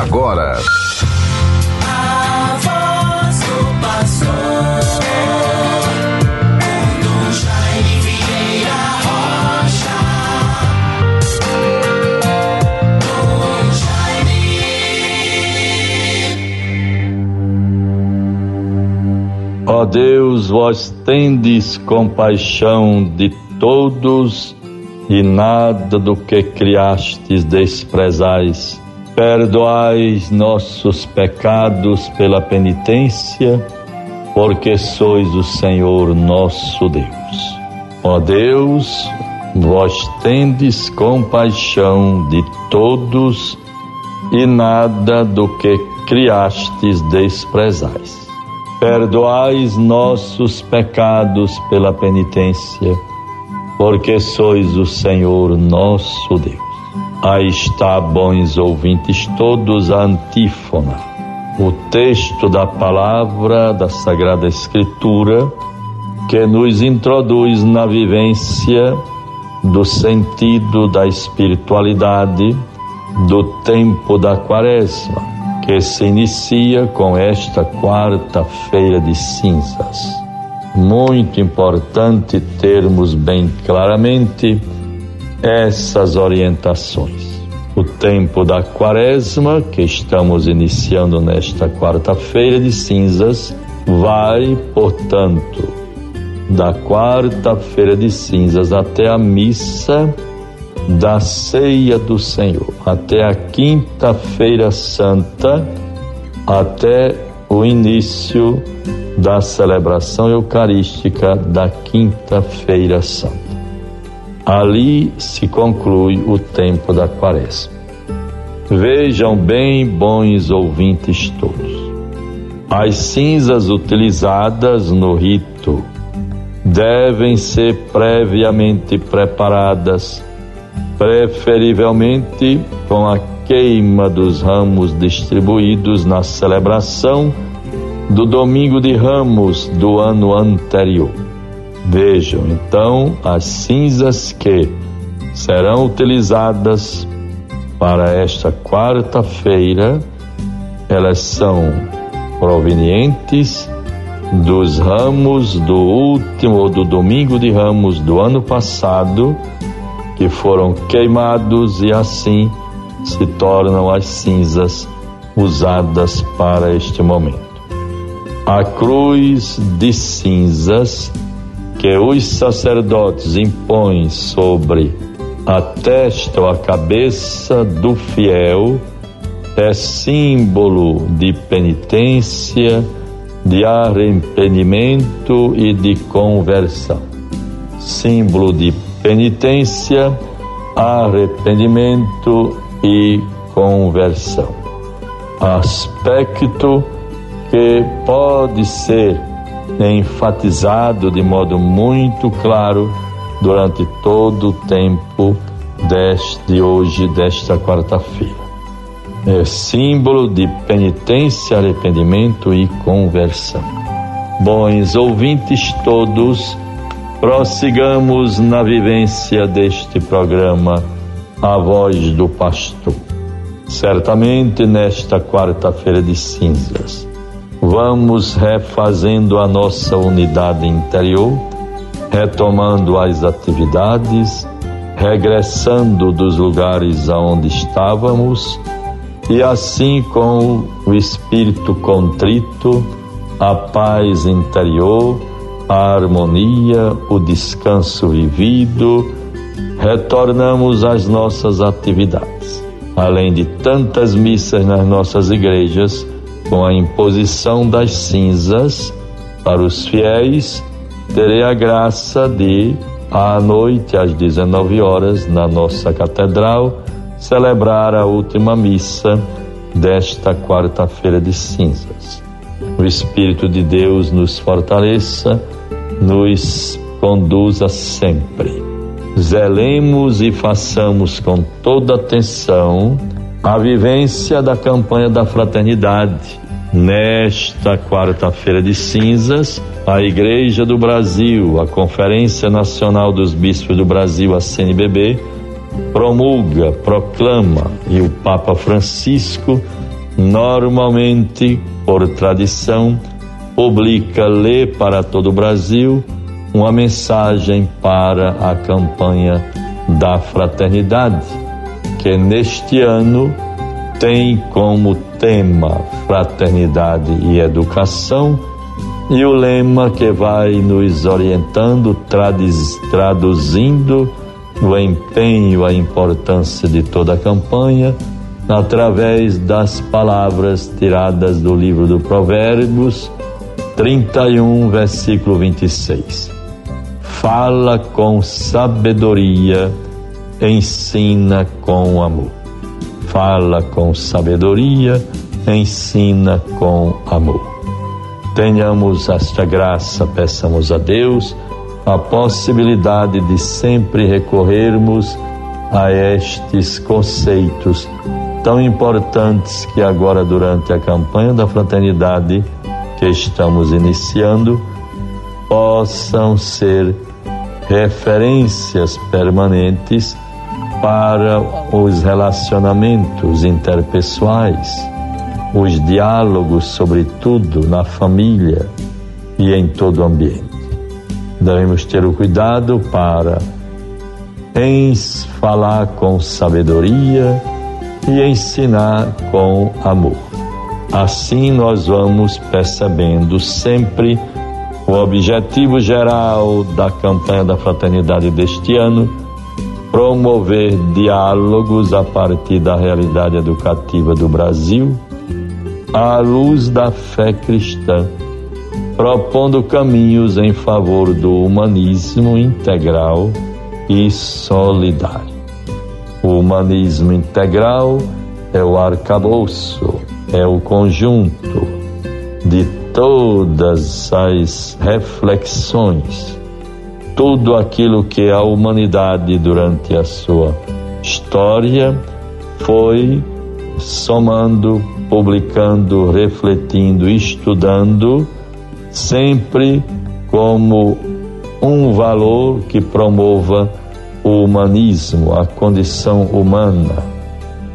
agora. A voz do pastor. Ó Deus, vós tendes compaixão de todos e nada do que criastes desprezais. Perdoais nossos pecados pela penitência, porque sois o Senhor nosso Deus. Ó Deus, vós tendes compaixão de todos e nada do que criastes desprezais. Perdoais nossos pecados pela penitência, porque sois o Senhor nosso Deus. Aí está, bons ouvintes, todos a antífona, o texto da palavra da Sagrada Escritura que nos introduz na vivência do sentido da espiritualidade do tempo da Quaresma, que se inicia com esta quarta-feira de cinzas. Muito importante termos bem claramente essas orientações. O tempo da quaresma, que estamos iniciando nesta quarta-feira de cinzas, vai, portanto, da quarta-feira de cinzas até a missa da ceia do Senhor, até a quinta-feira santa, até o início da celebração eucarística da Quinta-feira Santa. Ali se conclui o tempo da Quaresma. Vejam bem, bons ouvintes todos. As cinzas utilizadas no rito devem ser previamente preparadas, preferivelmente com a queima dos ramos distribuídos na celebração do domingo de ramos do ano anterior. Vejam então as cinzas que serão utilizadas para esta quarta-feira, elas são provenientes dos ramos do último do domingo de ramos do ano passado, que foram queimados e assim se tornam as cinzas usadas para este momento. A cruz de cinzas que os sacerdotes impõem sobre a testa ou a cabeça do fiel é símbolo de penitência, de arrependimento e de conversão. Símbolo de penitência, arrependimento e conversão. Aspecto que pode ser enfatizado de modo muito claro durante todo o tempo deste hoje, desta quarta-feira. É símbolo de penitência, arrependimento e conversão. Bons ouvintes todos, prossigamos na vivência deste programa A Voz do Pastor. Certamente nesta quarta-feira de cinzas vamos refazendo a nossa unidade interior, retomando as atividades, regressando dos lugares aonde estávamos e assim com o espírito contrito, a paz interior, a harmonia, o descanso vivido, retornamos às nossas atividades. Além de tantas missas nas nossas igrejas, com a imposição das cinzas para os fiéis, terei a graça de, à noite, às 19 horas, na nossa catedral, celebrar a última missa desta quarta-feira de cinzas. O Espírito de Deus nos fortaleça, nos conduza sempre. Zelemos e façamos com toda atenção a vivência da campanha da fraternidade. Nesta quarta-feira de cinzas, a Igreja do Brasil, a Conferência Nacional dos Bispos do Brasil, a CNBB, promulga, proclama e o Papa Francisco normalmente, por tradição, publica, lê para todo o Brasil uma mensagem para a campanha da fraternidade, que neste ano tem como tema fraternidade e educação e o lema que vai nos orientando, traduzindo o empenho, a importância de toda a campanha através das palavras tiradas do livro do Provérbios 31, versículo 26. Fala com sabedoria, ensina com amor. Fala com sabedoria, ensina com amor. Tenhamos esta graça, peçamos a Deus a possibilidade de sempre recorrermos a estes conceitos tão importantes que agora durante a campanha da fraternidade que estamos iniciando possam ser referências permanentes para os relacionamentos interpessoais, os diálogos, sobretudo na família e em todo o ambiente. Devemos ter o cuidado para em falar com sabedoria e ensinar com amor. Assim nós vamos percebendo sempre o objetivo geral da campanha da fraternidade deste ano, promover diálogos a partir da realidade educativa do Brasil, à luz da fé cristã, propondo caminhos em favor do humanismo integral e solidário. O humanismo integral é o arcabouço, é o conjunto de todas as reflexões, tudo aquilo que a humanidade durante a sua história foi somando, publicando, refletindo, estudando, sempre como um valor que promova o humanismo, a condição humana,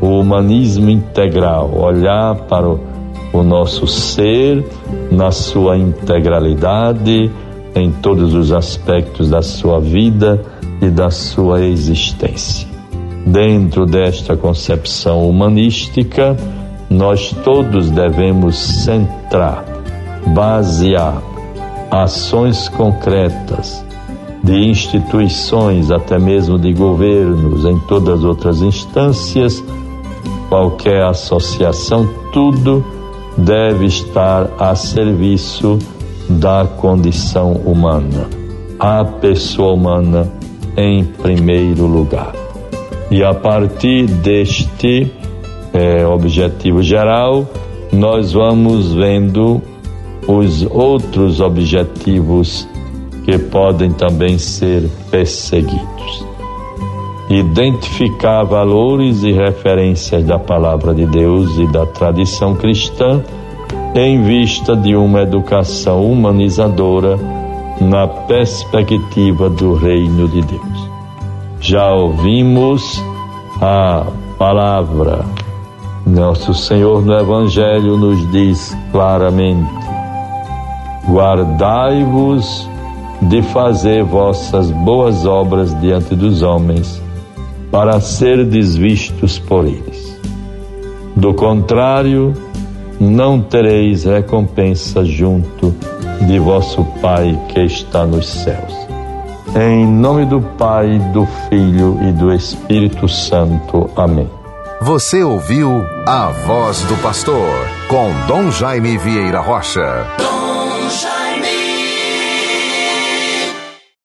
o humanismo integral, olhar para o, nosso ser na sua integralidade, em todos os aspectos da sua vida e da sua existência. Dentro desta concepção humanística, nós todos devemos centrar, basear ações concretas de instituições, até mesmo de governos, em todas as outras instâncias, qualquer associação, tudo deve estar a serviço da condição humana, a pessoa humana em primeiro lugar. E a partir deste é, objetivo geral, nós vamos vendo os outros objetivos que podem também ser perseguidos. Identificar valores e referências da palavra de Deus e da tradição cristã em vista de uma educação humanizadora na perspectiva do reino de Deus. Já ouvimos a palavra. Nosso Senhor no Evangelho nos diz claramente: guardai-vos de fazer vossas boas obras diante dos homens, para serdes vistos por eles. Do contrário, não tereis recompensa junto de vosso Pai que está nos céus. Em nome do Pai, do Filho e do Espírito Santo. Amém. Você ouviu a voz do pastor com Dom Jaime Vieira Rocha. Dom Jaime.